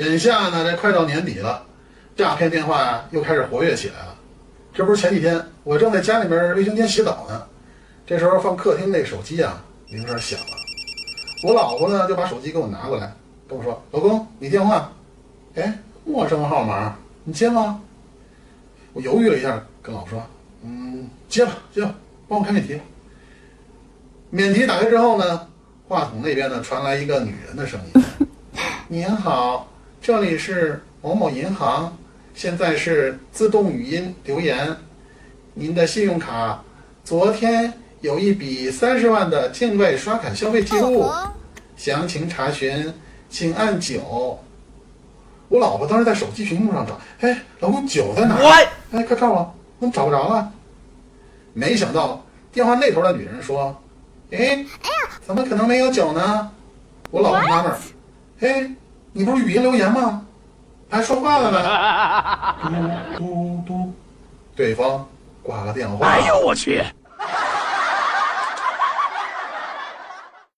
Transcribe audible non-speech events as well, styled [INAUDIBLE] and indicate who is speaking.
Speaker 1: 眼下呢，这快到年底了，诈骗电话又开始活跃起来了。这不是前几天我正在家里面卫生间洗澡呢，这时候放客厅那手机啊铃声响了，我老婆呢就把手机给我拿过来，跟我说：“老公，你电话。”哎，陌生号码，你接吗？我犹豫了一下，跟老婆说：“嗯，接吧，接吧，帮我开免提。”免提打开之后呢，话筒那边呢传来一个女人的声音：“您好，这里是某某银行，现在是自动语音留言。您的信用卡昨天有一笔三十万的境外刷卡消费记录，详情查询请按九。”我老婆当时在手机屏幕上找，哎，老公九在哪儿？哎，快看我，怎么找不着了？没想到电话那头的女人说：“哎，怎么可能没有九呢？”我老婆纳闷儿，哎，你不是语音留言吗？还说话了呢？嘟 [LAUGHS] 嘟嘟，对方挂了电话。
Speaker 2: 哎呦我去！